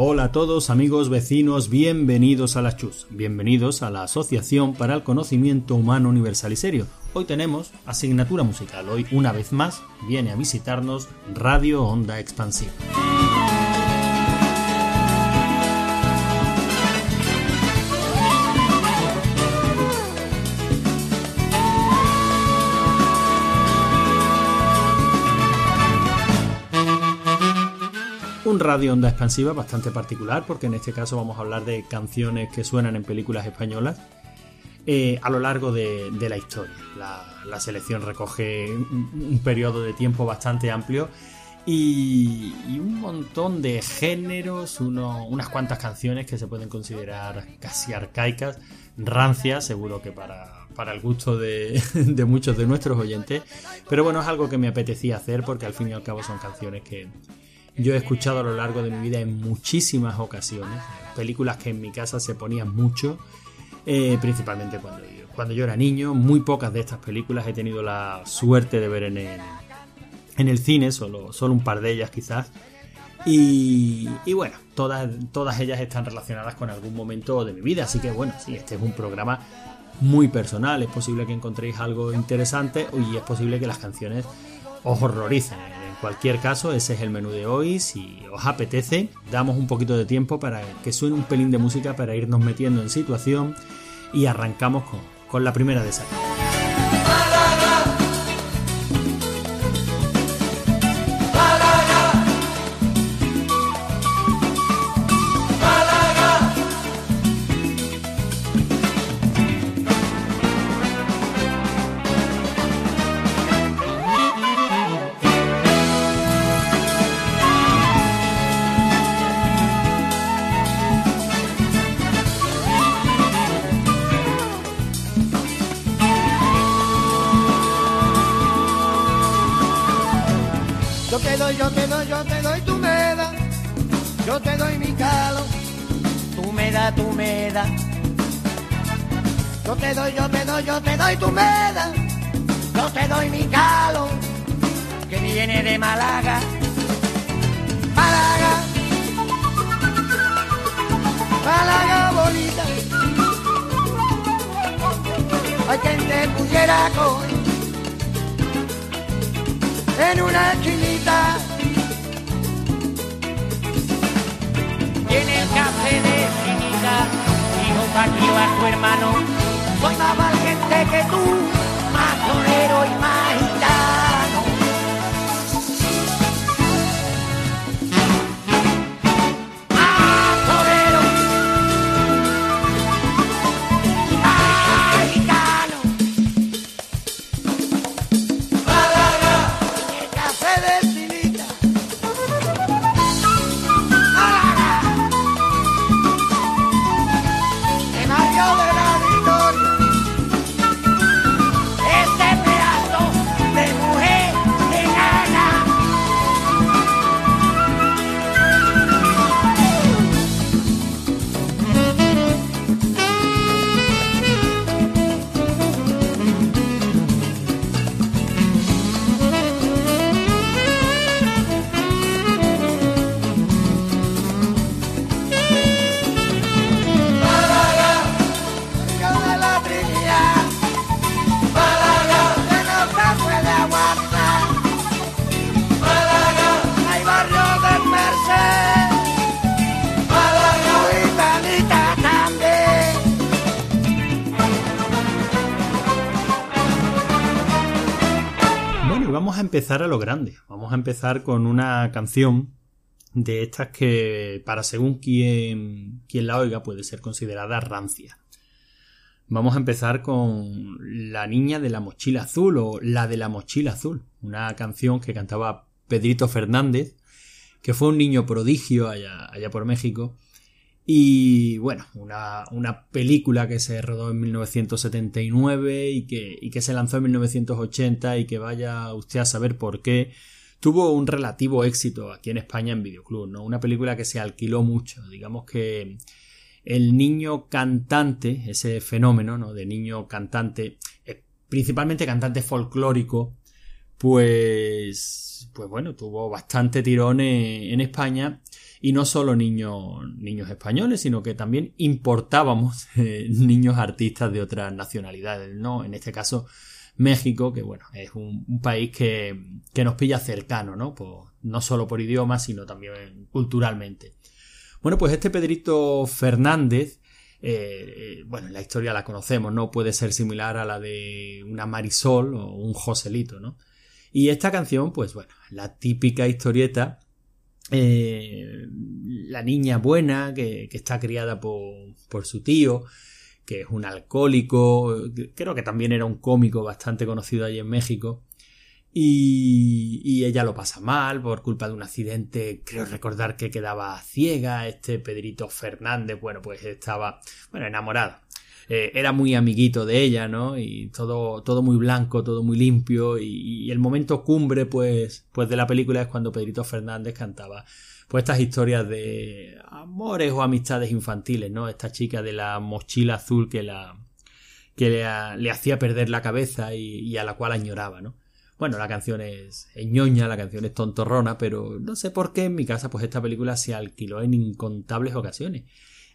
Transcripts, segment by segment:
Hola a todos amigos, vecinos, bienvenidos a la CHUS, bienvenidos a la Asociación para el Conocimiento Humano Universal y Serio. Hoy tenemos asignatura musical, hoy una vez más viene a visitarnos Radio Onda Expansiva. Radio onda expansiva bastante particular, porque en este caso vamos a hablar de canciones que suenan en películas españolas eh, a lo largo de, la historia. La, selección recoge un, periodo de tiempo bastante amplio y, un montón de géneros, unas cuantas canciones que se pueden considerar casi arcaicas, rancias, seguro que para, para el gusto de muchos de nuestros oyentes, pero bueno, es algo que me apetecía hacer porque al fin y al cabo son canciones que yo he escuchado a lo largo de mi vida en muchísimas ocasiones, películas que en mi casa se ponían mucho, eh, principalmente cuando yo, era niño. Muy pocas de estas películas he tenido la suerte de ver en el, cine, solo, solo un par de ellas quizás. Y, y, bueno, todas, todas ellas están relacionadas con algún momento de mi vida, así que bueno, sí, este es un programa muy personal, es posible que encontréis algo interesante y es posible que las canciones os horroricen cualquier caso, ese es el menú de hoy. Si os apetece, damos un poquito de tiempo para que suene un pelín de música para irnos metiendo en situación y arrancamos con, con la primera de esas. Doy tu meda, yo te doy mi calo, que viene de Málaga. Málaga, Málaga bonita. Hay quien te pudiera con en una esquinita. Tiene el café de esquinita, dijo Paquito a su hermano soy más valiente que tú, más torero y más empezar a lo grande. Vamos a empezar con una canción de estas que, para según quien, quien la oiga, puede ser considerada rancia. Vamos a empezar con La niña de la mochila azul o La de la mochila azul, una canción que cantaba Pedrito Fernández, que fue un niño prodigio allá, allá por México y bueno, una, una, película que se rodó en 1979 y que, y que se lanzó en 1980 y que vaya usted a saber por qué tuvo un relativo éxito aquí en España en Videoclub, ¿no? Una película que se alquiló mucho. Digamos que el niño cantante, ese fenómeno, ¿no? De niño cantante, eh, principalmente cantante folclórico, pues, pues bueno, tuvo bastante tirón en, España y no solo niños, niños españoles, sino que también importábamos eh, niños artistas de otras nacionalidades, ¿no? En este caso, México, que bueno, es un, país que, que, nos pilla cercano, ¿no? Pues, no solo por idioma, sino también culturalmente. Bueno, pues este Pedrito Fernández, eh, bueno, la historia la conocemos, ¿no? Puede ser similar a la de una Marisol o un Joselito, ¿no? Y esta canción, pues bueno, la típica historieta, eh, la niña buena que, está criada por, por su tío, que es un alcohólico, creo que también era un cómico bastante conocido allí en México, y, ella lo pasa mal por culpa de un accidente. Creo recordar que quedaba ciega. Este Pedrito Fernández, bueno, pues estaba, bueno, enamorado. Eh, era muy amiguito de ella, ¿no? Y todo, todo muy blanco, todo muy limpio. Y, el momento cumbre, pues, pues de la película es cuando Pedrito Fernández cantaba pues estas historias de amores o amistades infantiles, ¿no? Esta chica de la mochila azul que la que le, hacía perder la cabeza y, a la cual añoraba, ¿no? Bueno, la canción es, ñoña, la canción es tontorrona, pero no sé por qué en mi casa pues esta película se alquiló en incontables ocasiones.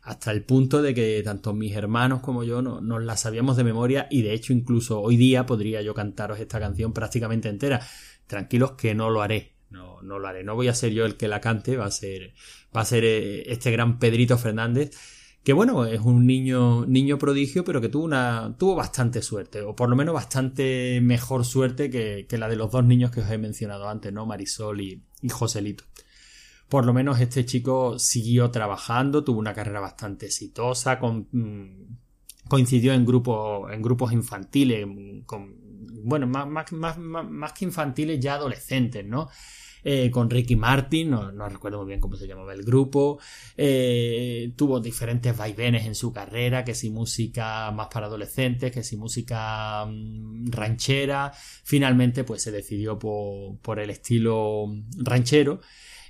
Hasta el punto de que tanto mis hermanos como yo no, nos la sabíamos de memoria y de hecho incluso hoy día podría yo cantaros esta canción prácticamente entera. Tranquilos que no lo haré, no, lo haré. No voy a ser yo el que la cante, va a ser, va a ser eh, este gran Pedrito Fernández que bueno, es un niño, niño prodigio, pero que tuvo una, tuvo bastante suerte, o por lo menos bastante mejor suerte que, la de los dos niños que os he mencionado antes, ¿no? Marisol y, Joselito. Por lo menos este chico siguió trabajando, tuvo una carrera bastante exitosa, con, mm, coincidió en grupos, en grupos infantiles, con, bueno, más que infantiles, ya adolescentes, ¿no? Eh, con Ricky Martin, no, recuerdo muy bien cómo se llamaba el grupo, eh, tuvo diferentes vaivenes en su carrera, que si música más para adolescentes, que si música mm, ranchera, finalmente pues se decidió por, el estilo ranchero.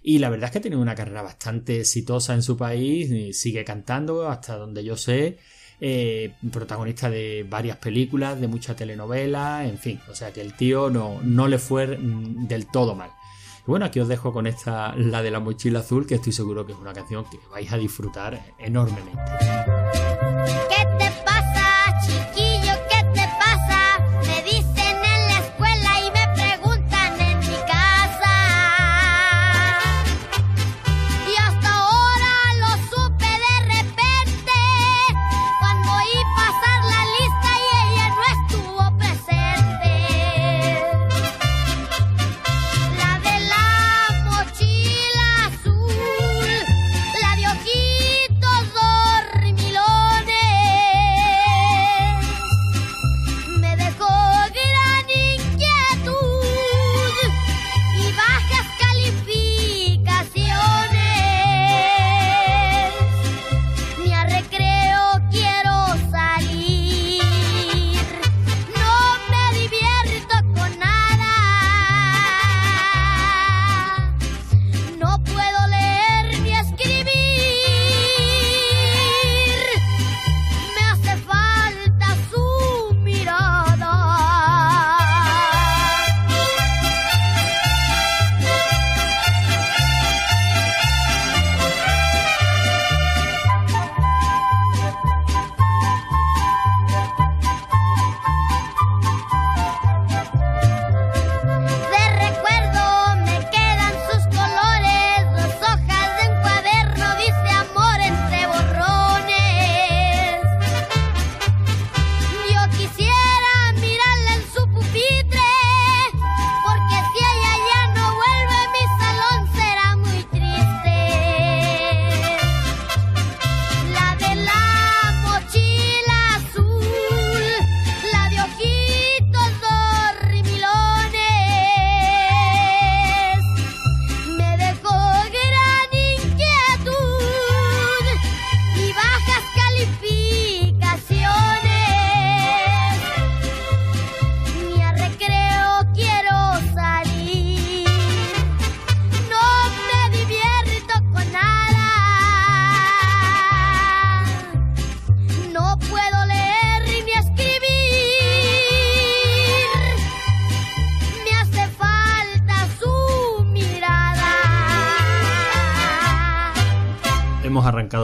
Y la verdad es que ha tenido una carrera bastante exitosa en su país, sigue cantando hasta donde yo sé, eh, protagonista de varias películas, de muchas telenovelas, en fin, o sea que el tío no, no le fue del todo mal. Y bueno, aquí os dejo con esta, la de la mochila azul, que estoy seguro que es una canción que vais a disfrutar enormemente. hemos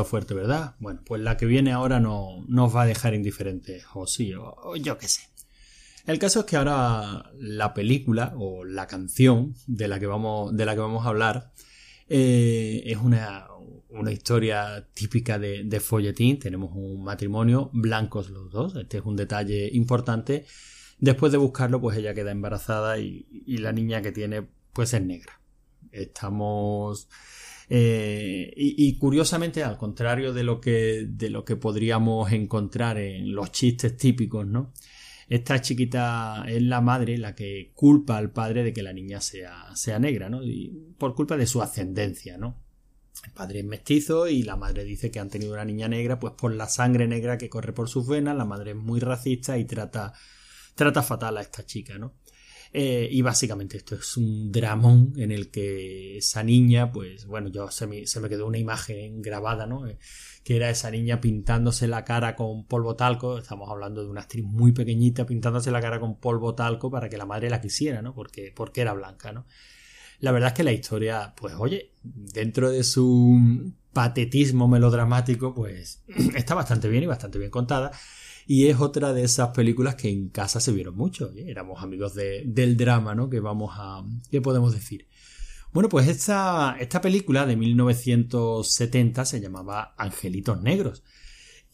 fuerte, ¿verdad? Bueno, pues la que viene ahora no nos va a dejar indiferentes, o sí, o, yo qué sé. El caso es que ahora la película o la canción de la que vamos, de la que vamos a hablar eh, es una, una, historia típica de, de, folletín. Tenemos un matrimonio, blancos los dos. Este es un detalle importante. Después de buscarlo, pues ella queda embarazada y, y la niña que tiene, pues es negra. Estamos eh, y, curiosamente, al contrario de lo, que, de lo que podríamos encontrar en los chistes típicos, ¿no? Esta chiquita es la madre la que culpa al padre de que la niña sea, sea negra, ¿no? Por culpa de su ascendencia, ¿no? El padre es mestizo y la madre dice que han tenido una niña negra, pues por la sangre negra que corre por sus venas, la madre es muy racista y trata, trata fatal a esta chica, ¿no? Eh, y básicamente esto es un dramón en el que esa niña, pues bueno, yo se me, se me quedó una imagen grabada, ¿no? Eh, que era esa niña pintándose la cara con polvo talco, estamos hablando de una actriz muy pequeñita pintándose la cara con polvo talco para que la madre la quisiera, ¿no? Porque, porque era blanca, ¿no? La verdad es que la historia, pues oye, dentro de su patetismo melodramático, pues está bastante bien y bastante bien contada. Y es otra de esas películas que en casa se vieron mucho. Éramos amigos del drama, ¿no? Que vamos a. ¿Qué podemos decir? Bueno, pues esta, esta película de 1970 se llamaba Angelitos Negros.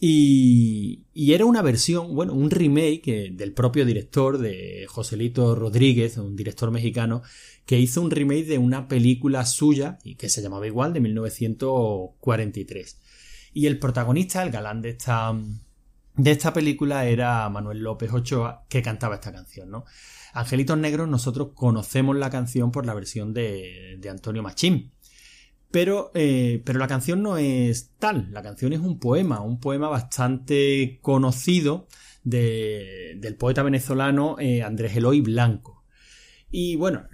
Y, y, era una versión, bueno, un remake del propio director de Joselito Rodríguez, un director mexicano, que hizo un remake de una película suya, y que se llamaba igual, de 1943. Y el protagonista, el galán de esta, de esta película era Manuel López Ochoa que cantaba esta canción, ¿no? Angelitos Negros nosotros conocemos la canción por la versión de, de Antonio Machín. Pero, eh, pero la canción no es tal, la canción es un poema, un poema bastante conocido de, del poeta venezolano eh, Andrés Eloy Blanco. Y bueno,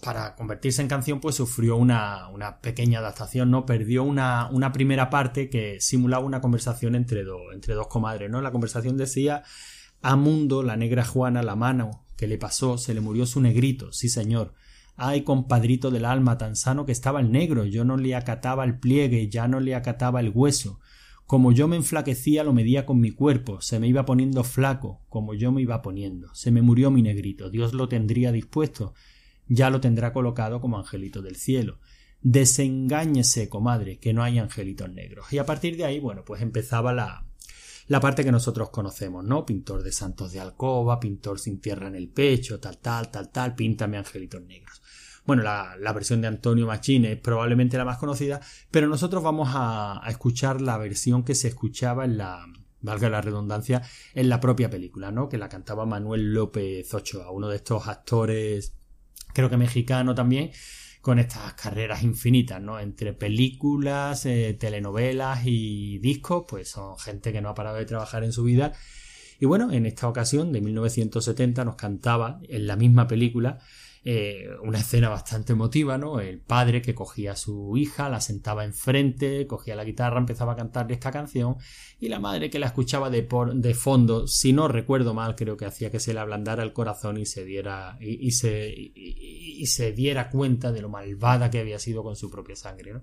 para convertirse en canción, pues sufrió una, una pequeña adaptación, ¿no? Perdió una, una, primera parte que simulaba una conversación entre, entre dos comadres, ¿no? La conversación decía a Mundo, la negra Juana, la mano que le pasó, se le murió su negrito, sí señor. Ay, compadrito del alma, tan sano que estaba el negro, yo no le acataba el pliegue, ya no le acataba el hueso. Como yo me enflaquecía, lo medía con mi cuerpo, se me iba poniendo flaco, como yo me iba poniendo. Se me murió mi negrito, Dios lo tendría dispuesto, ya lo tendrá colocado como angelito del cielo. Desengáñese, comadre, que no hay angelitos negros. Y a partir de ahí, bueno, pues empezaba la, la parte que nosotros conocemos, ¿no? Pintor de santos de alcoba, pintor sin tierra en el pecho, tal, tal, tal, tal, píntame angelitos negros. Bueno, la, la versión de Antonio Machín es probablemente la más conocida, pero nosotros vamos a, a escuchar la versión que se escuchaba en la, valga la redundancia, en la propia película, ¿no? Que la cantaba Manuel López Ochoa, uno de estos actores creo que mexicano también, con estas carreras infinitas, ¿no? Entre películas, eh, telenovelas y discos, pues son gente que no ha parado de trabajar en su vida. Y bueno, en esta ocasión, de 1970, nos cantaba en la misma película eh, una escena bastante emotiva, ¿no? El padre que cogía a su hija, la sentaba enfrente, cogía la guitarra, empezaba a cantarle esta canción, y la madre que la escuchaba de, por, de fondo, si no recuerdo mal, creo que hacía que se le ablandara el corazón y se diera, y, se, y, se diera cuenta de lo malvada que había sido con su propia sangre, ¿no?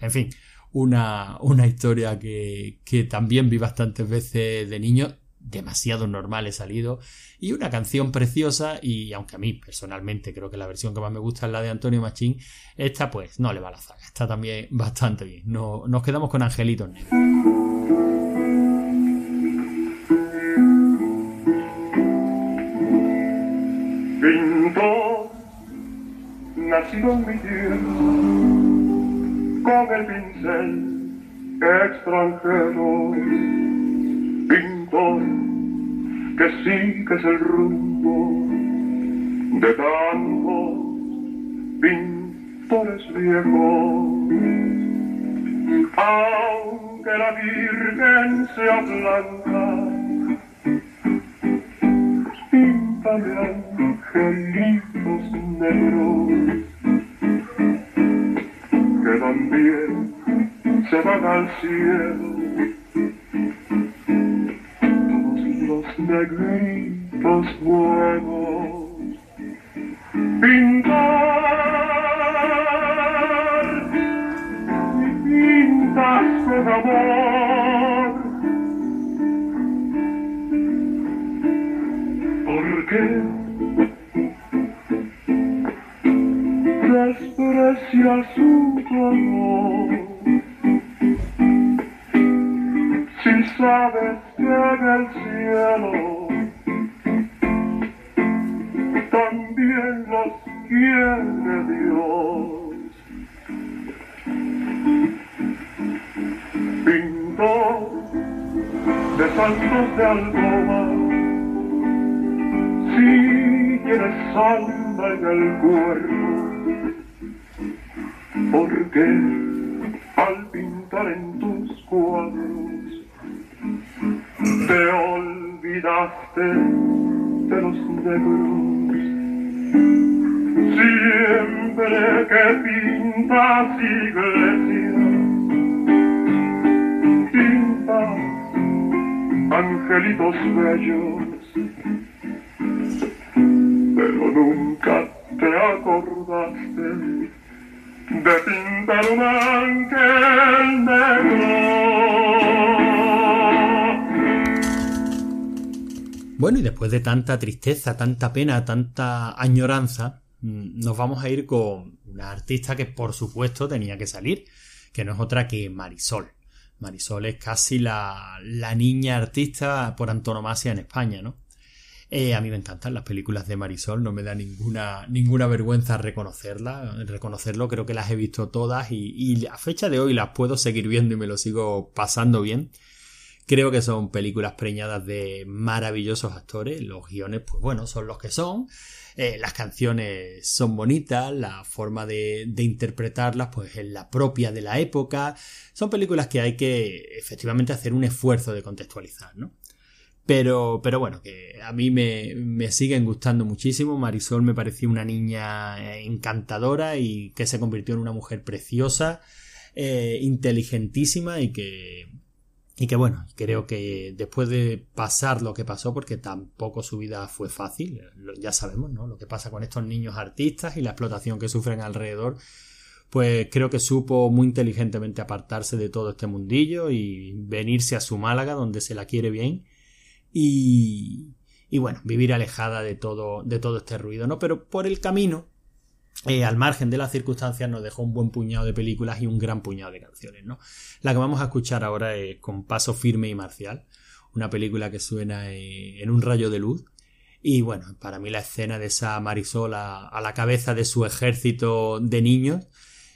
En fin, una, una historia que, que también vi bastantes veces de niño demasiado normal he salido y una canción preciosa y aunque a mí personalmente creo que la versión que más me gusta es la de Antonio Machín, esta pues no le va a la zaga, está también bastante bien. No, nos quedamos con Angelitos Negros. Pintor, nacido en mi tierra, con el pincel extranjero que sigues el rumbo de tantos pintores viejos. Aunque la Virgen sea blanca, píntale angelitos negros que también se van al cielo negritos nuevos. Pintar y pintas con amor. ¿Por qué su amor? Si sabes en el cielo. También los quiere Dios. Pintó de santos de alcoba si tienes alma en el cuerpo, porque al de los negros. Siempre que pintas iglesias, pintas angelitos bellos pero nunca te acordaste después de tanta tristeza, tanta pena, tanta añoranza, mm, nos vamos a ir con una artista que por supuesto tenía que salir, que no es otra que Marisol. Marisol es casi la, la niña artista por antonomasia en España, ¿no? Eh, a mí me encantan las películas de Marisol, no me da ninguna, ninguna vergüenza reconocerla, reconocerlo, creo que las he visto todas y, y a fecha de hoy las puedo seguir viendo y me lo sigo pasando bien. Creo que son películas preñadas de maravillosos actores, los guiones, pues bueno, son los que son, eh, las canciones son bonitas, la forma de, interpretarlas pues es la propia de la época, son películas que hay que efectivamente hacer un esfuerzo de contextualizar, ¿no? Pero, pero bueno, que a mí me, me, siguen gustando muchísimo. Marisol me pareció una niña encantadora y que se convirtió en una mujer preciosa, eh, inteligentísima y que, y que bueno, creo que después de pasar lo que pasó, porque tampoco su vida fue fácil, ya sabemos, ¿no? Lo que pasa con estos niños artistas y la explotación que sufren alrededor, pues creo que supo muy inteligentemente apartarse de todo este mundillo y venirse a su Málaga, donde se la quiere bien y, y bueno, vivir alejada de todo, de todo este ruido, ¿no? Pero por el camino, eh, al margen de las circunstancias, nos dejó un buen puñado de películas y un gran puñado de canciones, ¿no? La que vamos a escuchar ahora es Con Paso Firme y Marcial, una película que suena en un rayo de luz. Y bueno, para mí la escena de esa Marisol a, la cabeza de su ejército de niños,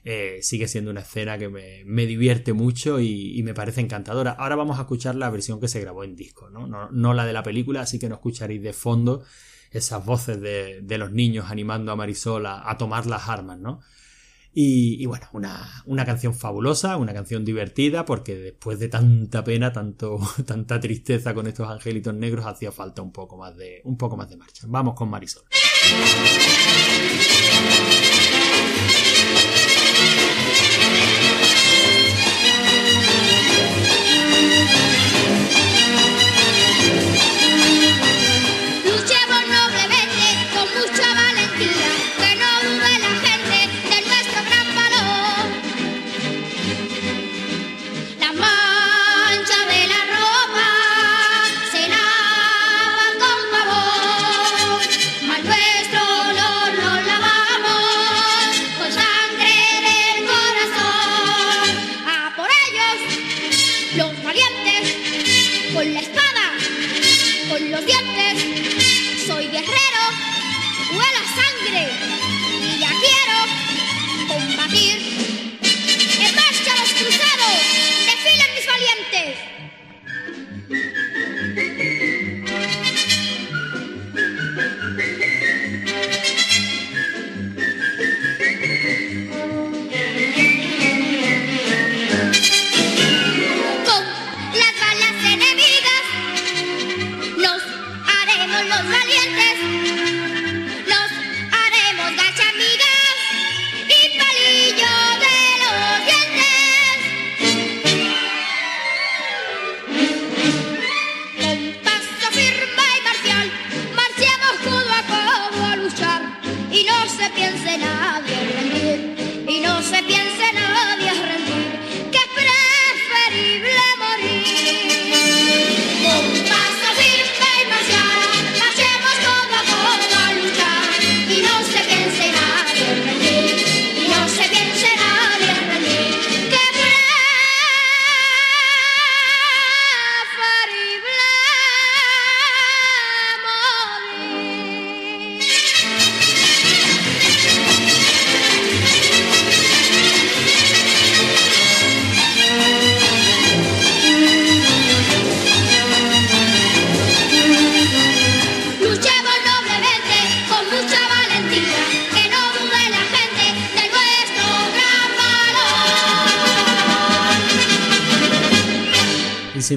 eh, sigue siendo una escena que me, divierte mucho y, me parece encantadora. Ahora vamos a escuchar la versión que se grabó en disco. No, no la de la película, así que no escucharéis de fondo esas voces de, de los niños animando a Marisol a, a tomar las armas, ¿no? Y, y, bueno, una, una, canción fabulosa, una canción divertida, porque después de tanta pena, tanto, tanta tristeza con estos angelitos negros, hacía falta un poco más de, un poco más de marcha. Vamos con Marisol.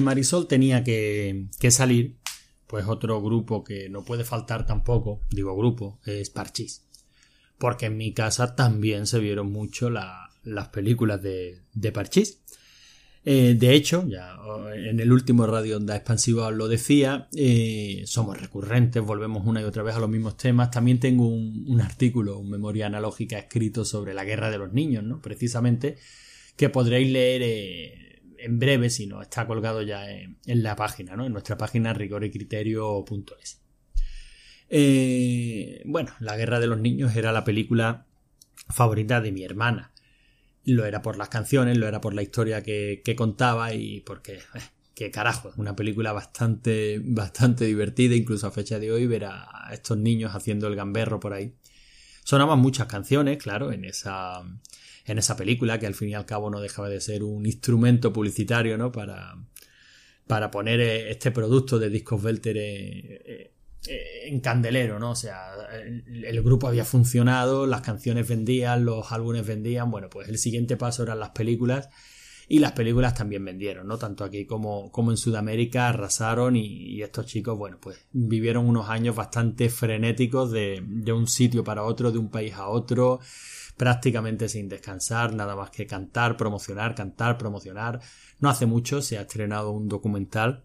Marisol tenía que, salir, pues otro grupo que no puede faltar tampoco, digo grupo, es Parchís. Porque en mi casa también se vieron mucho las películas de, de Parchís. Eh, de hecho, ya en el último Radio Onda Expansiva os lo decía, eh, somos recurrentes, volvemos una y otra vez a los mismos temas. También tengo un, artículo, un memoria analógica escrito sobre la guerra de los niños, ¿no? Precisamente, que podréis leer eh, en breve, si no está colgado ya en, la página, ¿no? En nuestra página rigorecriterio.es. bueno, La guerra de los niños era la película favorita de mi hermana lo era por las canciones, lo era por la historia que, contaba y porque, eh, qué carajo, una película bastante, bastante divertida, incluso a fecha de hoy ver a estos niños haciendo el gamberro por ahí. Sonaban muchas canciones, claro, en esa, en esa película, que al fin y al cabo no dejaba de ser un instrumento publicitario, ¿no? Para, para poner eh, este producto de Discos Belter eh, eh, en candelero, ¿no? O sea, el, grupo había funcionado, las canciones vendían, los álbumes vendían, bueno, pues el siguiente paso eran las películas y las películas también vendieron, ¿no? Tanto aquí como, como en Sudamérica arrasaron y, estos chicos, bueno, pues vivieron unos años bastante frenéticos de, de un sitio para otro, de un país a otro, prácticamente sin descansar, nada más que cantar, promocionar, cantar, promocionar. No hace mucho se ha estrenado un documental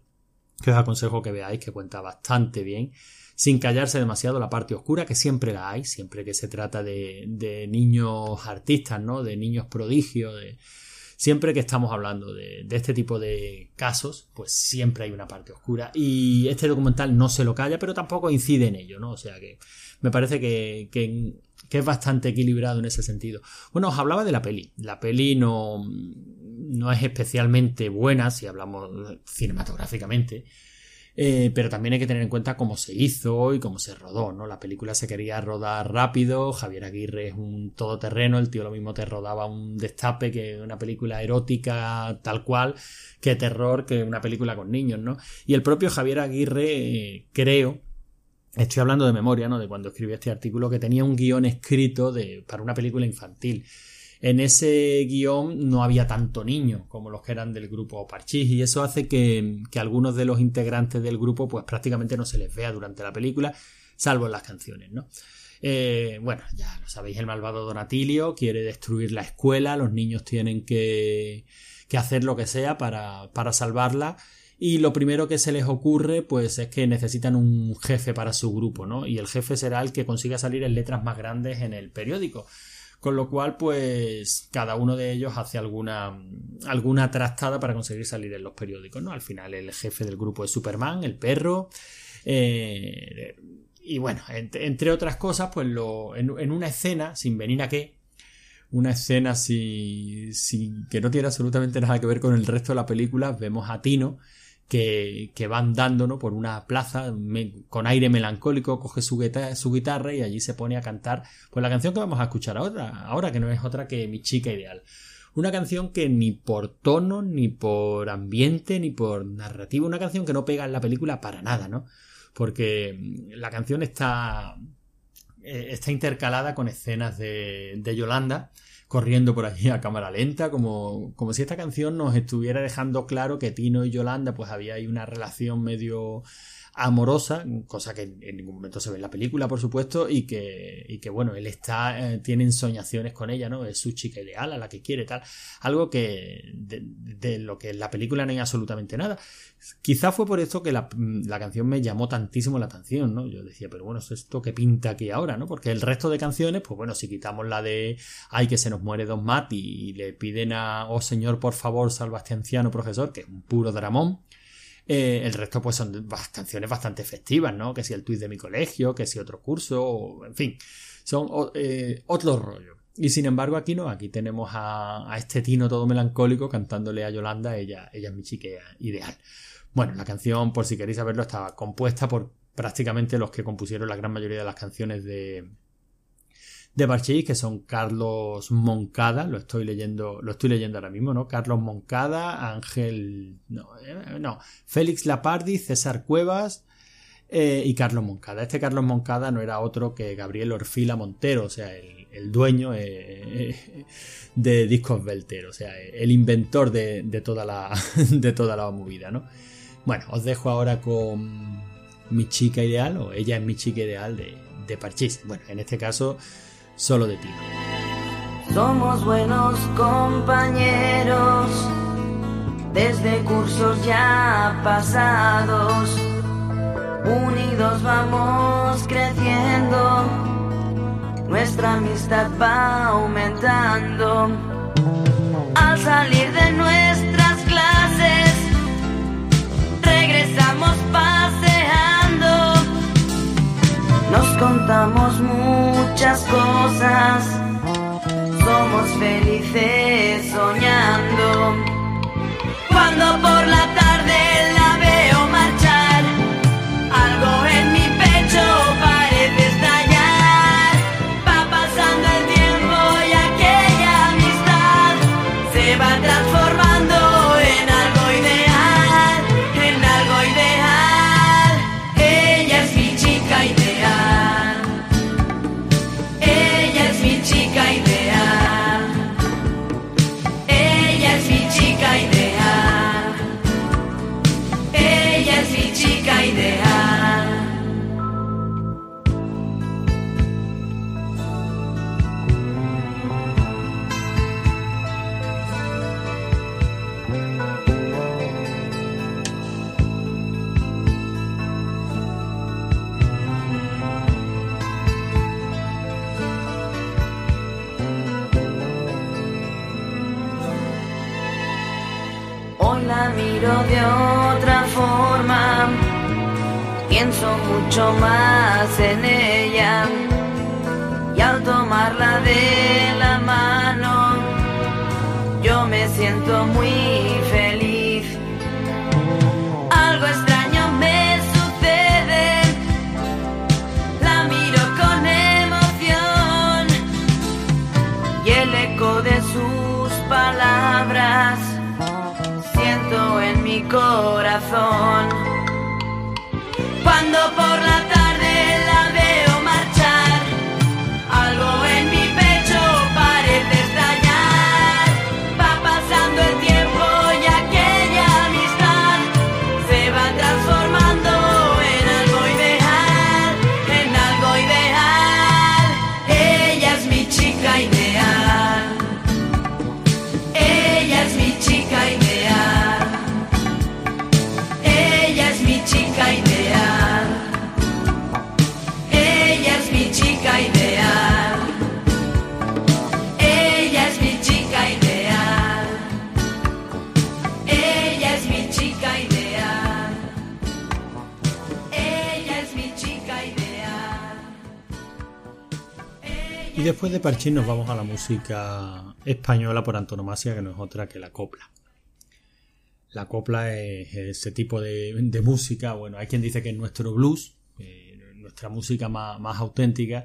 que os aconsejo que veáis, que cuenta bastante bien, sin callarse demasiado la parte oscura, que siempre la hay, siempre que se trata de, de niños artistas, ¿no? De niños prodigios, de... Siempre que estamos hablando de, de, este tipo de casos, pues siempre hay una parte oscura. Y este documental no se lo calla, pero tampoco incide en ello, ¿no? O sea que me parece que, que, que es bastante equilibrado en ese sentido. Bueno, os hablaba de la peli. La peli no, no es especialmente buena si hablamos cinematográficamente. Eh, pero también hay que tener en cuenta cómo se hizo y cómo se rodó, ¿no? La película se quería rodar rápido, Javier Aguirre es un todoterreno, el tío lo mismo te rodaba un destape que una película erótica tal cual, que terror que una película con niños, ¿no? Y el propio Javier Aguirre, eh, creo, estoy hablando de memoria, ¿no? De cuando escribí este artículo, que tenía un guion escrito para una película infantil en ese guion no había tanto niño como los que eran del grupo Parchís y eso hace que, algunos de los integrantes del grupo pues prácticamente no se les vea durante la película, salvo en las canciones, ¿no? Eh, bueno, ya lo sabéis, el malvado Donatilio quiere destruir la escuela, los niños tienen que, que hacer lo que sea para, para salvarla y lo primero que se les ocurre pues es que necesitan un jefe para su grupo, ¿no? Y el jefe será el que consiga salir en letras más grandes en el periódico. Con lo cual, pues cada uno de ellos hace alguna, alguna trastada para conseguir salir en los periódicos, ¿no? Al final el jefe del grupo es Superman, el perro. Eh, y bueno, entre, otras cosas, pues lo, en, una escena, sin venir a qué, una escena sin, que no tiene absolutamente nada que ver con el resto de la película, vemos a Tino que, va andando ¿no? por una plaza con aire melancólico, coge su, guitarra, su guitarra y allí se pone a cantar pues la canción que vamos a escuchar ahora, ahora que no es otra que Mi chica ideal. Una canción que ni por tono, ni por ambiente, ni por narrativa, una canción que no pega en la película para nada, ¿no? Porque mm, la canción está, eh, está intercalada con escenas de, de Yolanda corriendo por allí a cámara lenta, como, como si esta canción nos estuviera dejando claro que Tino y Yolanda pues había ahí una relación medio amorosa, cosa que en ningún momento se ve en la película, por supuesto, y que, y que bueno, él está, eh, tiene ensoñaciones con ella, ¿no? Es su chica ideal, a la que quiere, tal. Algo que, de, lo que en la película no hay absolutamente nada. Quizá fue por esto que la, la, canción me llamó tantísimo la atención, ¿no? Yo decía, pero bueno, esto que pinta aquí ahora, ¿no? Porque el resto de canciones, pues bueno, si quitamos la de Ay, que se nos muere Don Matt y, le piden a Oh Señor, por favor, salva a este profesor, que es un puro dramón eh, el resto, pues son canciones bastante efectivas, ¿no? Que si el tuit de mi colegio, que si otro curso, en fin, son eh, otro rollo. Y sin embargo, aquí no, aquí tenemos a, este Tino todo melancólico cantándole a Yolanda, ella, ella es mi chica ideal. Bueno, la canción, por si queréis saberlo, estaba compuesta por prácticamente los que compusieron la gran mayoría de las canciones de, de Barchís, que son Carlos Moncada, lo estoy leyendo, lo estoy leyendo ahora mismo, ¿no? Carlos Moncada, Ángel, no, eh, no Félix Lapardi, César Cuevas, eh, y Carlos Moncada. Este Carlos Moncada no era otro que Gabriel Orfila Montero, o sea, el, dueño eh, de Discos Belter, o sea, el inventor de, toda, la, de toda la movida, ¿no? Bueno, os dejo ahora con mi chica ideal, o ella es mi chica ideal de, de Parchís. Bueno, en este caso, solo de Tino. Somos buenos compañeros desde cursos ya pasados unidos vamos creciendo, nuestra amistad va aumentando. Al salir de nuestras nos contamos muchas cosas, somos felices soñando. Cuando por la tarde mucho más en ella y al tomarla de la mano yo me siento muy feliz. Algo extraño me sucede, la miro con emoción y el eco de sus palabras siento en mi corazón. Y después de Parchín nos vamos a la música española por antonomasia, que no es otra que la copla. La copla es ese tipo de, música, bueno, hay quien dice que es nuestro blues, nuestra música más, auténtica,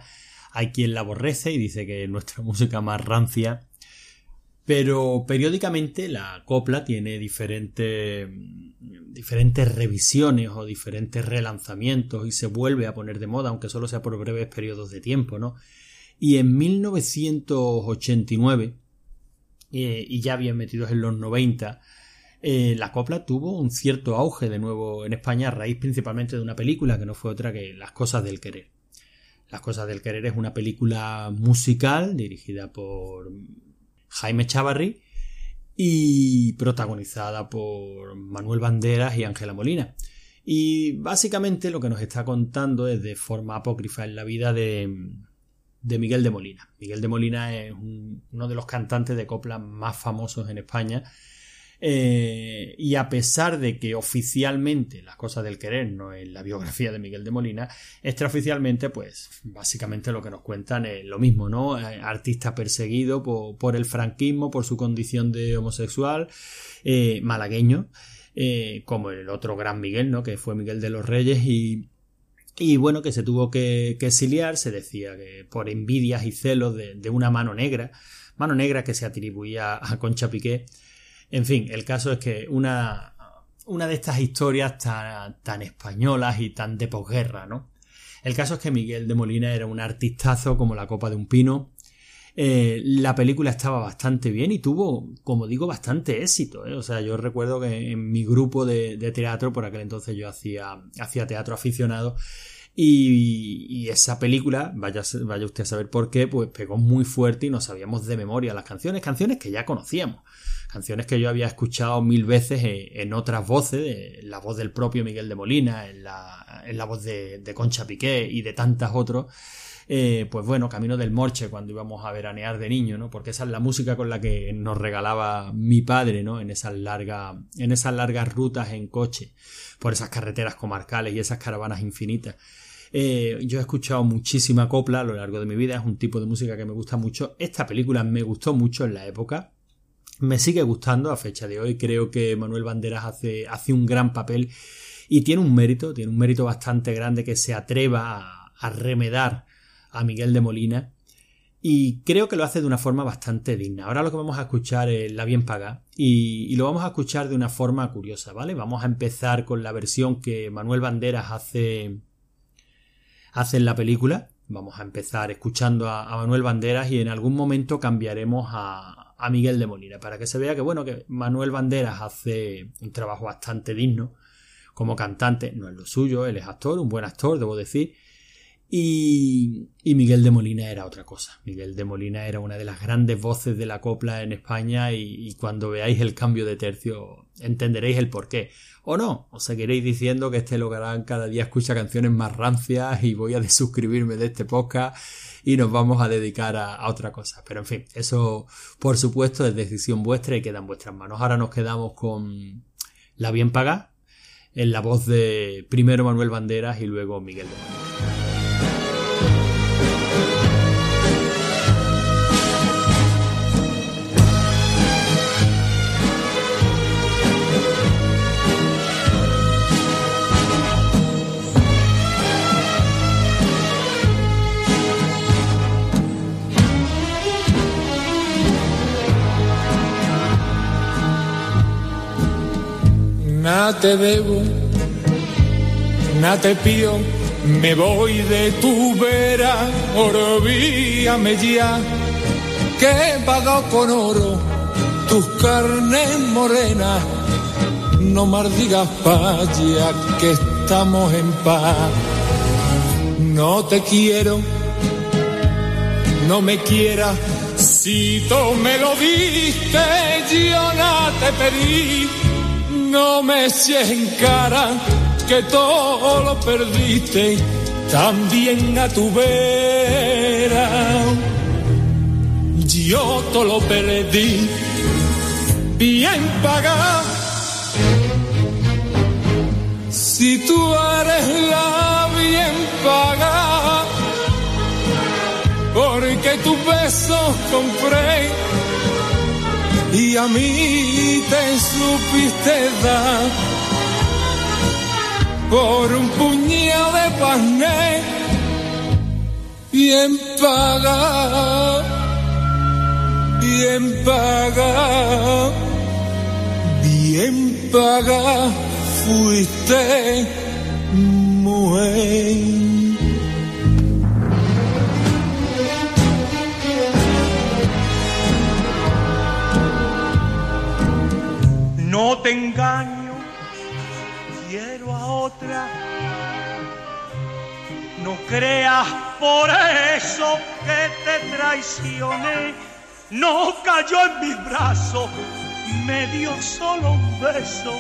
hay quien la aborrece y dice que es nuestra música más rancia, pero periódicamente la copla tiene diferentes, diferentes revisiones o diferentes relanzamientos y se vuelve a poner de moda, aunque solo sea por breves periodos de tiempo, ¿no? Y en 1989, eh, y ya bien metidos en los 90, eh, la copla tuvo un cierto auge de nuevo en España a raíz principalmente de una película que no fue otra que Las Cosas del Querer. Las Cosas del Querer es una película musical dirigida por Jaime Chavarri y protagonizada por Manuel Banderas y Ángela Molina. Y básicamente lo que nos está contando es de forma apócrifa en la vida de, de Miguel de Molina. Miguel de Molina es uno de los cantantes de copla más famosos en España. Eh, y a pesar de que oficialmente las cosas del querer no es la biografía de Miguel de Molina, extraoficialmente, pues básicamente lo que nos cuentan es lo mismo, ¿no? Eh, artista perseguido por, el franquismo, por su condición de homosexual, eh, malagueño, como el otro gran Miguel, ¿no? Que fue Miguel de los Reyes y y bueno, que se tuvo que, exiliar, se decía que por envidias y celos de, una mano negra, mano negra que se atribuía a Concha Piqué. En fin, el caso es que una, una de estas historias tan, tan españolas y tan de posguerra, ¿no? El caso es que Miguel de Molina era un artistazo como la copa de un pino. Eh, la película estaba bastante bien y tuvo, como digo, bastante éxito. ¿eh? O sea, yo recuerdo que en mi grupo de, de teatro, por aquel entonces yo hacía, hacía teatro aficionado, y, esa película, vaya, vaya usted a saber por qué, pues pegó muy fuerte y nos sabíamos de memoria las canciones, canciones que ya conocíamos, canciones que yo había escuchado mil veces en, otras voces, en la voz del propio Miguel de Molina, en la, en la voz de, Concha Piqué y de tantas otros. Eh, pues bueno, Camino del Morche cuando íbamos a veranear de niño, ¿no? Porque esa es la música con la que nos regalaba mi padre, ¿no? En esas largas, en esas largas rutas en coche, por esas carreteras comarcales y esas caravanas infinitas. Eh, yo he escuchado muchísima copla a lo largo de mi vida, es un tipo de música que me gusta mucho. Esta película me gustó mucho en la época, me sigue gustando a fecha de hoy. Creo que Manuel Banderas hace, hace un gran papel y tiene un mérito, tiene un mérito bastante grande que se atreva a, remedar a Miguel de Molina y creo que lo hace de una forma bastante digna. Ahora lo que vamos a escuchar es La Bien Paga y, lo vamos a escuchar de una forma curiosa, ¿vale? Vamos a empezar con la versión que Manuel Banderas hace hacen la película. Vamos a empezar escuchando a, Manuel Banderas y en algún momento cambiaremos a, a, Miguel de Molina para que se vea que bueno que Manuel Banderas hace un trabajo bastante digno como cantante, no es lo suyo, él es actor, un buen actor, debo decir, y, Miguel de Molina era otra cosa. Miguel de Molina era una de las grandes voces de la copla en España y, cuando veáis el cambio de tercio entenderéis el porqué. O no, os seguiréis diciendo que este Logarán cada día escucha canciones más rancias y voy a desuscribirme de este podcast y nos vamos a dedicar a, a, otra cosa. Pero en fin, eso por supuesto es decisión vuestra y queda en vuestras manos. Ahora nos quedamos con La Bien Paga en la voz de primero Manuel Banderas y luego Miguel de Molina. Nada te debo, nada te pido, me voy de tu vera, olvídame ya, que he con oro tus carnes morenas, no maldigas paya que estamos en paz, no te quiero, no me quieras, si tú me lo diste, yo no te pedí no me eches en cara que todo lo perdiste, también a tu vera. Yo todo lo perdí, bien pagado. Si tú eres la bien pagada, porque tus besos compré y a mí te supiste dar por un puñado de pané bien pagado, bien pagado, bien pagado fuiste mujer. No te engaño, quiero a otra. No creas por eso que te traicioné. No cayó en mis brazos, me dio solo un beso,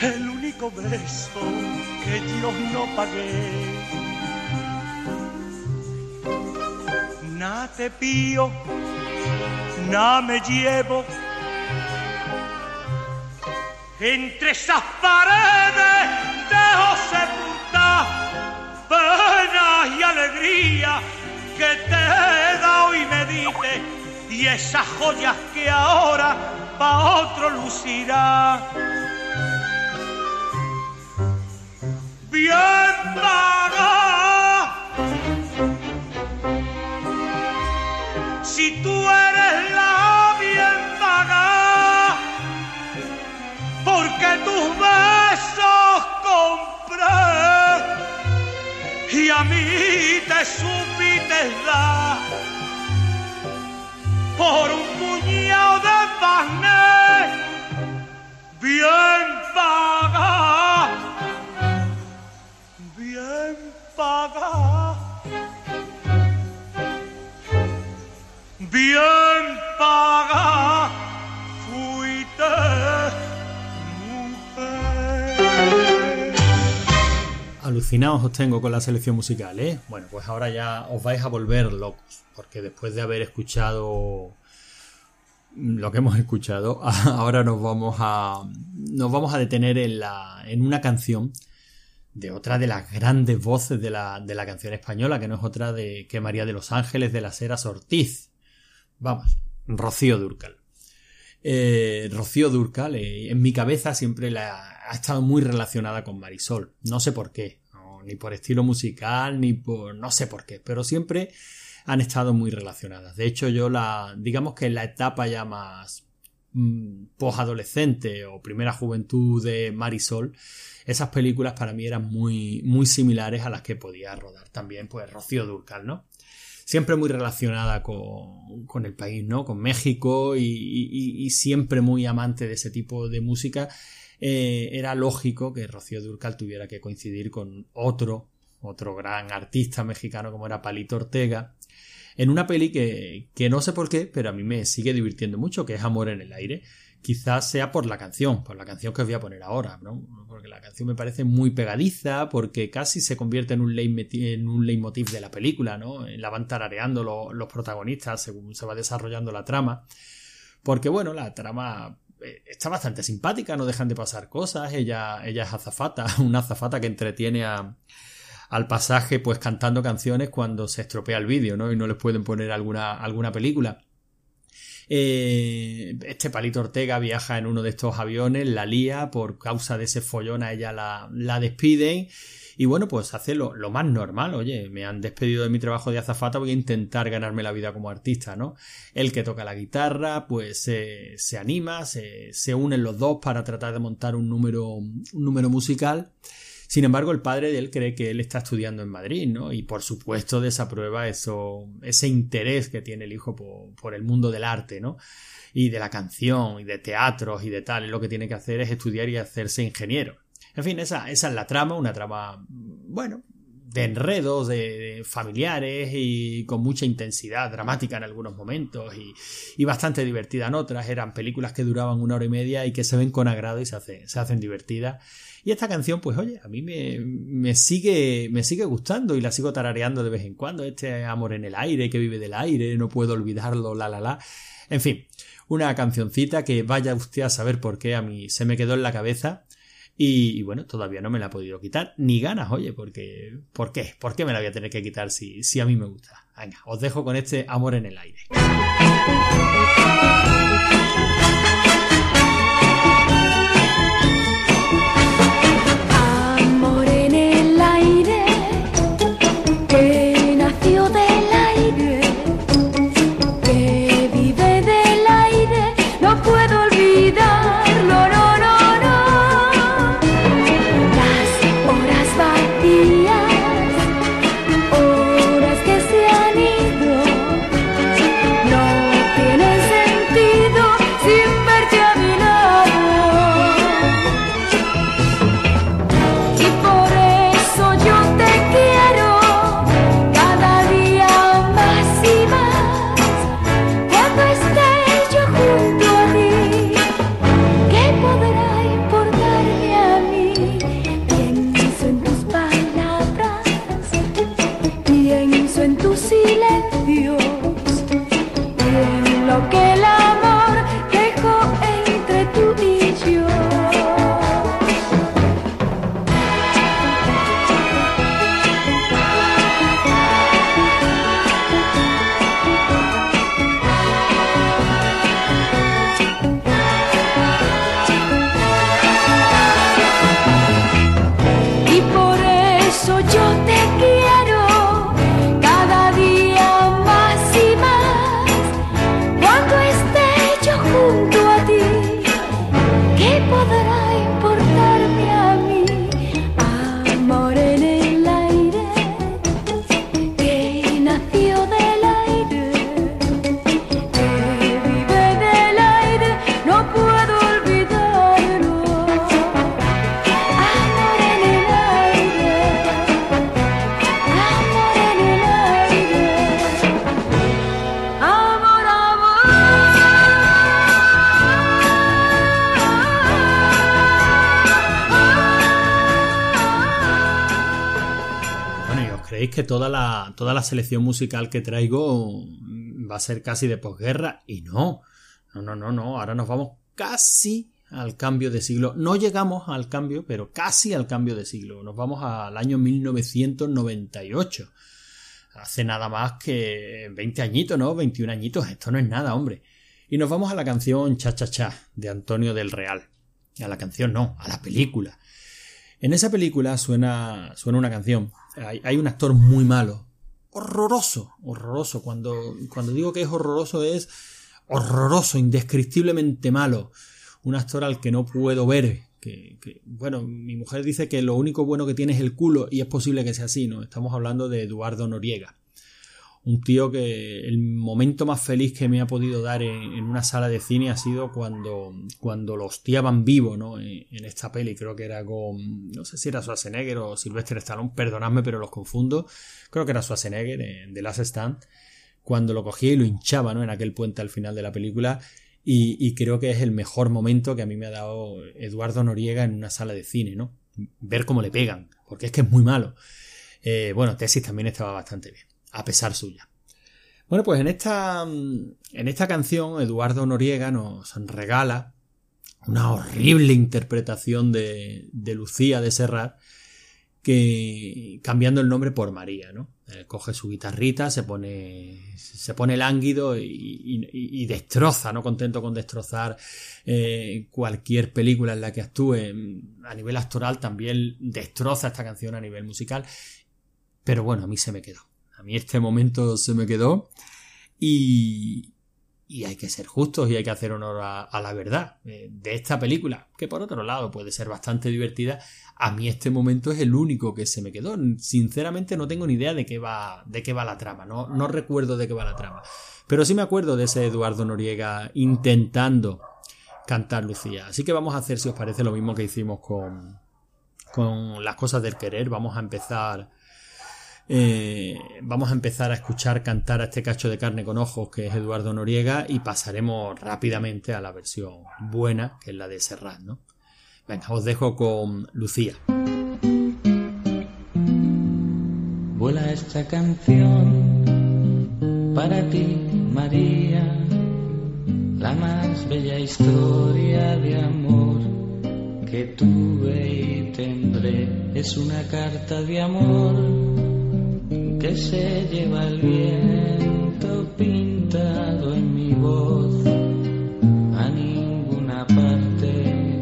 el único beso que yo no pagué. Nada te pío, nada me llevo entre esas paredes dejo sepultar pena y alegría que te he dado y me y esas joyas que ahora pa' otro lucirá. y a mí te supiste dar por un puñado de pané bien paga, bien paga, bien Alucinados os tengo con la selección musical, ¿eh? Bueno, pues ahora ya os vais a volver locos, porque después de haber escuchado lo que hemos escuchado, ahora nos vamos a nos vamos a detener en la en una canción de otra de las grandes voces de la, de la canción española, que no es otra de que María de los Ángeles de las Heras Ortiz. Vamos, Rocío Durcal. Eh, Rocío Durcal, eh, en mi cabeza siempre la, ha estado muy relacionada con Marisol. No sé por qué, ni por estilo musical, ni por. no sé por qué, pero siempre han estado muy relacionadas. De hecho, yo la. digamos que en la etapa ya más mm, posadolescente o primera juventud de Marisol, esas películas para mí eran muy, muy similares a las que podía rodar también, pues Rocío Durcal, ¿no? Siempre muy relacionada con, con el país, ¿no? Con México y, siempre muy amante de ese tipo de música. Eh, era lógico que Rocío Durcal tuviera que coincidir con otro, otro gran artista mexicano como era Palito Ortega, en una peli que, que no sé por qué, pero a mí me sigue divirtiendo mucho, que es Amor en el aire. Quizás sea por la canción, por la canción que os voy a poner ahora, ¿no? Porque la canción me parece muy pegadiza, porque casi se convierte en un, en un leitmotiv de la película, ¿no? La van tarareando lo- los protagonistas según se va desarrollando la trama. Porque, bueno, la trama está bastante simpática, no dejan de pasar cosas. Ella, ella es azafata, una azafata que entretiene a, al pasaje pues cantando canciones cuando se estropea el vídeo, ¿no? Y no les pueden poner alguna, alguna película. Eh, este Palito Ortega viaja en uno de estos aviones, la lía, por causa de ese follón a ella la, la despiden. Y bueno, pues hace lo, más normal, oye, me han despedido de mi trabajo de azafata, voy a intentar ganarme la vida como artista, ¿no? El que toca la guitarra, pues se- se anima, se, se unen los dos para tratar de montar un número, un número musical. Sin embargo, el padre de él cree que él está estudiando en Madrid, ¿no? Y por supuesto desaprueba eso, ese interés que tiene el hijo por, por el mundo del arte, ¿no? Y de la canción, y de teatros, y de tal. Y lo que tiene que hacer es estudiar y hacerse ingeniero. En fin, esa, esa es la trama, una trama, bueno, de enredos, de, familiares y con mucha intensidad dramática en algunos momentos y, y bastante divertida en otras. Eran películas que duraban una hora y media y que se ven con agrado y se, hace- se hacen divertidas. Y esta canción, pues oye, a mí me, me sigue, me sigue gustando y la sigo tarareando de vez en cuando. Este amor en el aire, que vive del aire, no puedo olvidarlo, la la la. En fin, una cancioncita que vaya usted a saber por qué a mí se me quedó en la cabeza. Y, bueno, todavía no me la he podido quitar. Ni ganas, oye, porque. ¿Por qué? ¿Por qué me la voy a tener que quitar si, si a mí me gusta? Venga, os dejo con este amor en el aire. Que toda la, toda la selección musical que traigo va a ser casi de posguerra y no. No, no, no, no. Ahora nos vamos casi al cambio de siglo. No llegamos al cambio, pero casi al cambio de siglo. Nos vamos al año 1998. Hace nada más que 20 añitos, ¿no? 21 añitos. Esto no es nada, hombre. Y nos vamos a la canción Cha Cha Cha de Antonio del Real. A la canción no, a la película. En esa película suena, suena una canción. Hay, un actor muy malo. Horroroso, horroroso. Cuando, cuando digo que es horroroso es horroroso, indescriptiblemente malo. Un actor al que no puedo ver. Que, bueno, mi mujer dice que lo único bueno que tiene es el culo y es posible que sea así, ¿no? Estamos hablando de Eduardo Noriega un tío que el momento más feliz que me ha podido dar en, una sala de cine ha sido cuando, cuando lo hostiaban vivo, ¿no? En, esta peli, creo que era con, no sé si era Schwarzenegger o Sylvester Stallone, perdonadme, pero los confundo. Creo que era Schwarzenegger en The Last Stand, cuando lo cogía y lo hinchaba, ¿no? En aquel puente al final de la película. Y, creo que es el mejor momento que a mí me ha dado Eduardo Noriega en una sala de cine, ¿no? Ver cómo le pegan, porque es que es muy malo. Eh, bueno, Tesis también estaba bastante bien a pesar suya. Bueno, pues en esta, en esta canción Eduardo Noriega nos regala una horrible interpretación de, de Lucía de Serrat que cambiando el nombre por María, ¿no? Eh, coge su guitarrita, se pone, se pone lánguido y, destroza, ¿no? Contento con destrozar eh, cualquier película en la que actúe. A nivel actoral también destroza esta canción a nivel musical. Pero bueno, a mí se me quedó. A mí este momento se me quedó y, y hay que ser justos y hay que hacer honor a, la verdad eh, de esta película, que por otro lado puede ser bastante divertida. A mí este momento es el único que se me quedó. Sinceramente no tengo ni idea de qué va, de qué va la trama, no, no recuerdo de qué va la trama. Pero sí me acuerdo de ese Eduardo Noriega intentando cantar Lucía. Así que vamos a hacer, si os parece, lo mismo que hicimos con, con las cosas del querer. Vamos a empezar eh, vamos a empezar a escuchar cantar a este cacho de carne con ojos que es Eduardo Noriega y pasaremos rápidamente a la versión buena que es la de Serrat, ¿no? Venga, os dejo con Lucía. Vuela esta canción para ti, María, la más bella historia de amor que tuve y tendré. Es una carta de amor que se lleva el viento pintado en mi voz a ninguna parte,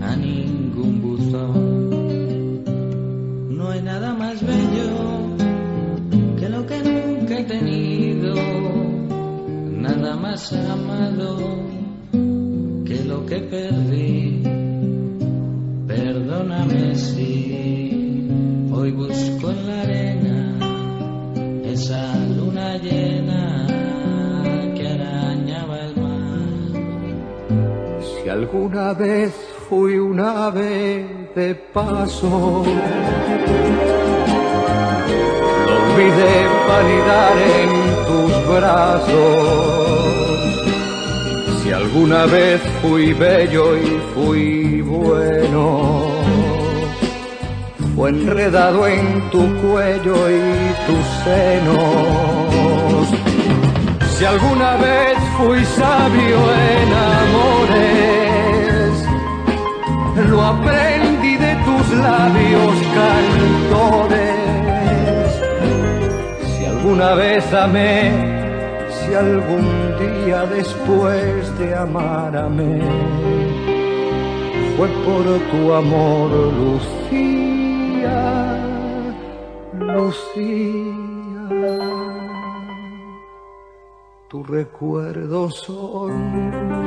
a ningún buzón. No hay nada más bello que lo que nunca he tenido, nada más amado que lo que perdí. Alguna vez fui un ave de paso, lo olvidé validar en tus brazos. Si alguna vez fui bello y fui bueno fue enredado en tu cuello y tus senos. Si alguna vez fui sabio en amores, lo aprendí de tus labios cantores. Si alguna vez amé, si algún día después de amárame, fue por tu amor, Lucía. Lucía, tus recuerdos son.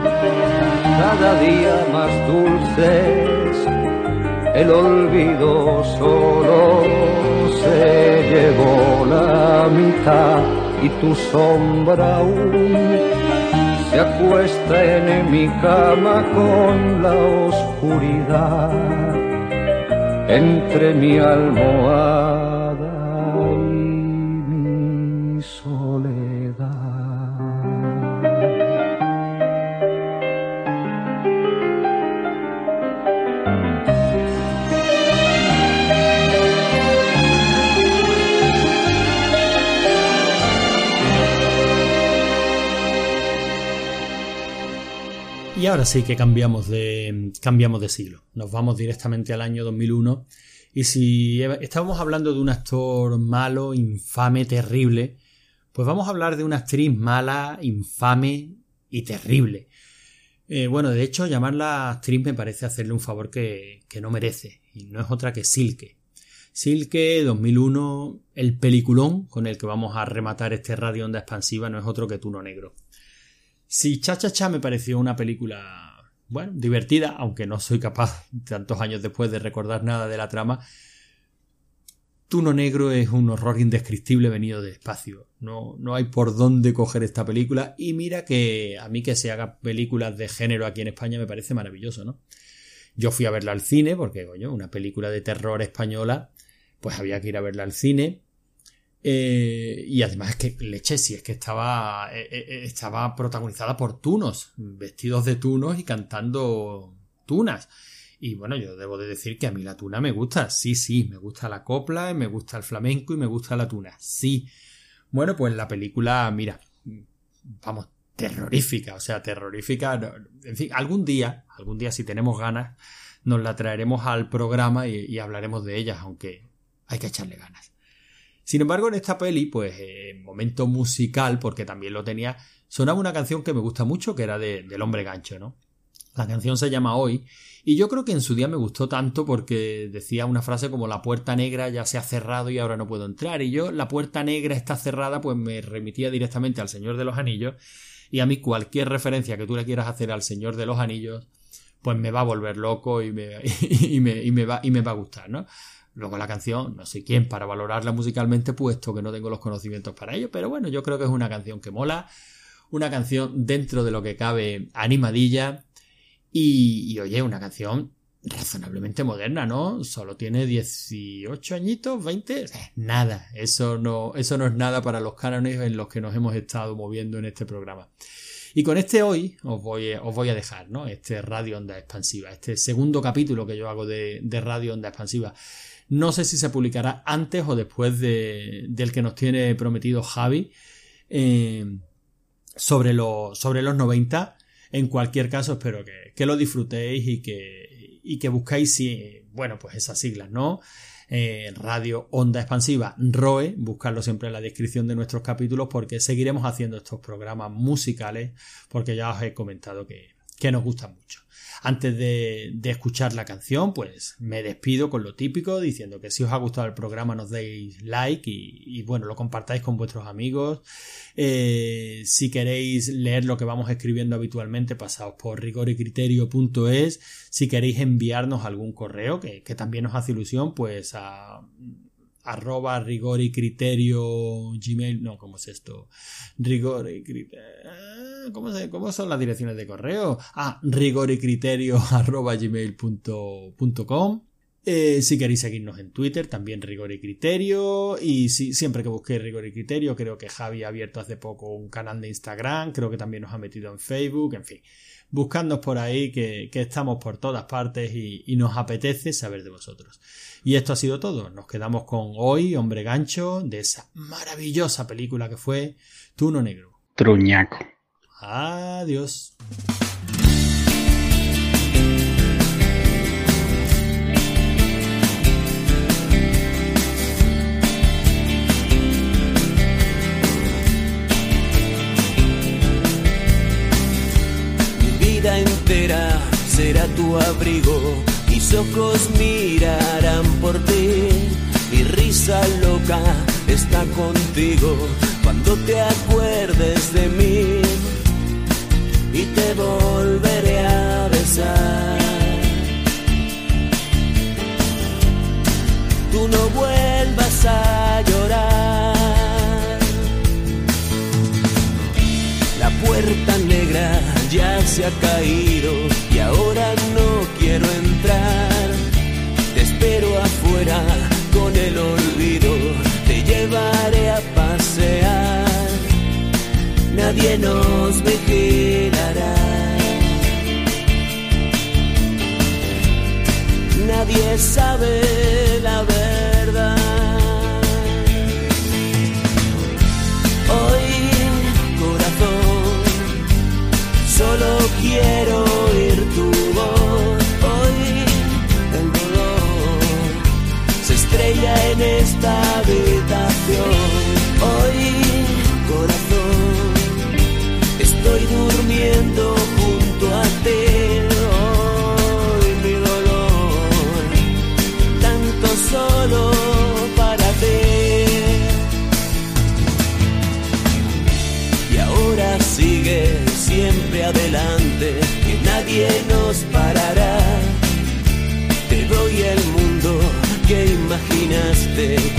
Cada día más dulces, el olvido solo se llevó la mitad y tu sombra aún se acuesta en mi cama con la oscuridad entre mi almohada ahora sí que cambiamos de, siglo. Nos vamos directamente al año 2001. Y si estábamos hablando de un actor malo, infame, terrible, pues vamos a hablar de una actriz mala, infame y terrible. Eh, bueno, de hecho, llamarla actriz me parece hacerle un favor que, que no merece. Y no es otra que Silke. Silke 2001, el peliculón con el que vamos a rematar este radio onda expansiva no es otro que Tuno Negro. Si Cha Cha Cha me pareció una película, bueno, divertida, aunque no soy capaz, tantos años después, de recordar nada de la trama, Tuno Negro es un horror indescriptible venido de espacio. No, no hay por dónde coger esta película. Y mira que a mí que se haga películas de género aquí en España me parece maravilloso, ¿no? Yo fui a verla al cine, porque, coño, una película de terror española, pues había que ir a verla al cine. Eh, y además que leche, si es que estaba, eh, eh, estaba protagonizada por tunos, vestidos de tunos y cantando tunas. Y bueno, yo debo de decir que a mí la tuna me gusta, sí, sí, me gusta la copla, me gusta el flamenco y me gusta la tuna, sí. Bueno, pues la película, mira, vamos, terrorífica, o sea, terrorífica. En fin, algún día, algún día si tenemos ganas, nos la traeremos al programa y hablaremos de ellas, aunque hay que echarle ganas. Sin embargo, en esta peli, pues, en momento musical, porque también lo tenía, sonaba una canción que me gusta mucho, que era de, del hombre gancho, ¿no? La canción se llama Hoy, y yo creo que en su día me gustó tanto porque decía una frase como la puerta negra ya se ha cerrado y ahora no puedo entrar. Y yo, la puerta negra está cerrada, pues me remitía directamente al Señor de los Anillos. Y a mí cualquier referencia que tú le quieras hacer al Señor de los Anillos, pues me va a volver loco y me, y me, y me, va, y me va a gustar, ¿no? Luego la canción, no sé quién para valorarla musicalmente, puesto que no tengo los conocimientos para ello, pero bueno, yo creo que es una canción que mola, una canción dentro de lo que cabe animadilla y, oye, una canción razonablemente moderna, ¿no? Solo tiene 18 añitos, 20, nada, eso no, eso no es nada para los cánones en los que nos hemos estado moviendo en este programa. Y con este hoy os voy, os voy a dejar, ¿no? Este Radio Onda Expansiva, este segundo capítulo que yo hago de Radio Onda Expansiva. No sé si se publicará antes o después de, del que nos tiene prometido Javi eh, sobre, sobre los 90. En cualquier caso, espero que, que lo disfrutéis y que, y que buscáis, bueno, pues esas siglas, ¿no? Eh, Radio Onda Expansiva, ROE, buscarlo siempre en la descripción de nuestros capítulos porque seguiremos haciendo estos programas musicales porque ya os he comentado que, que nos gustan mucho. Antes de, escuchar la canción, pues me despido con lo típico, diciendo que si os ha gustado el programa nos deis like y, bueno, lo compartáis con vuestros amigos. Eh, si queréis leer lo que vamos escribiendo habitualmente, pasaos por rigoricriterio.es. Si queréis enviarnos algún correo, que, que también nos hace ilusión, pues a arroba rigor y criterio gmail no cómo es esto rigor y criterio ah, ¿cómo, ¿cómo, son las direcciones de correo ah rigor y criterio arroba gmail.com eh, si queréis seguirnos en Twitter, también Rigor y Criterio. Y si, siempre que busquéis Rigor y Criterio, creo que Javi ha abierto hace poco un canal de Instagram, creo que también nos ha metido en Facebook, en fin. Buscadnos por ahí, que, estamos por todas partes y, y, nos apetece saber de vosotros. Y esto ha sido todo. Nos quedamos con hoy, Hombre Gancho, de esa maravillosa película que fue Tuno Negro. Truñaco. Adiós. Será tu abrigo, mis ojos mirarán por ti, mi risa loca está contigo cuando te acuerdes de mí y te volveré a besar. Tú no vuelvas a llorar. La puerta negra ya se ha caído ahora no quiero entrar. Te espero afuera con el olvido, te llevaré a pasear. Nadie nos vigilará. Nadie sabe la verdad. de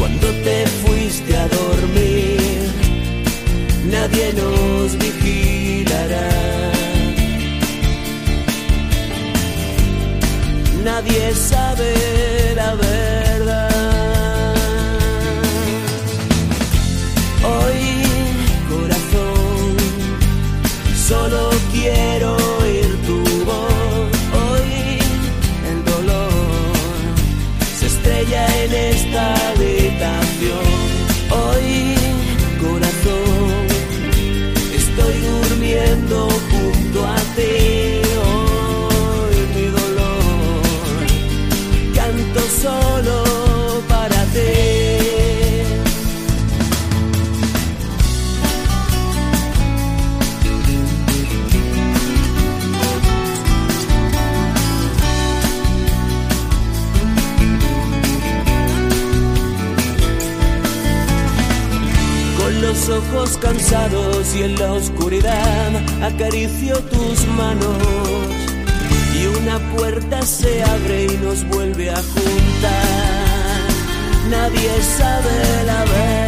ojos cansados y en la oscuridad acaricio tus manos y una puerta se abre y nos vuelve a juntar. Nadie sabe la verdad.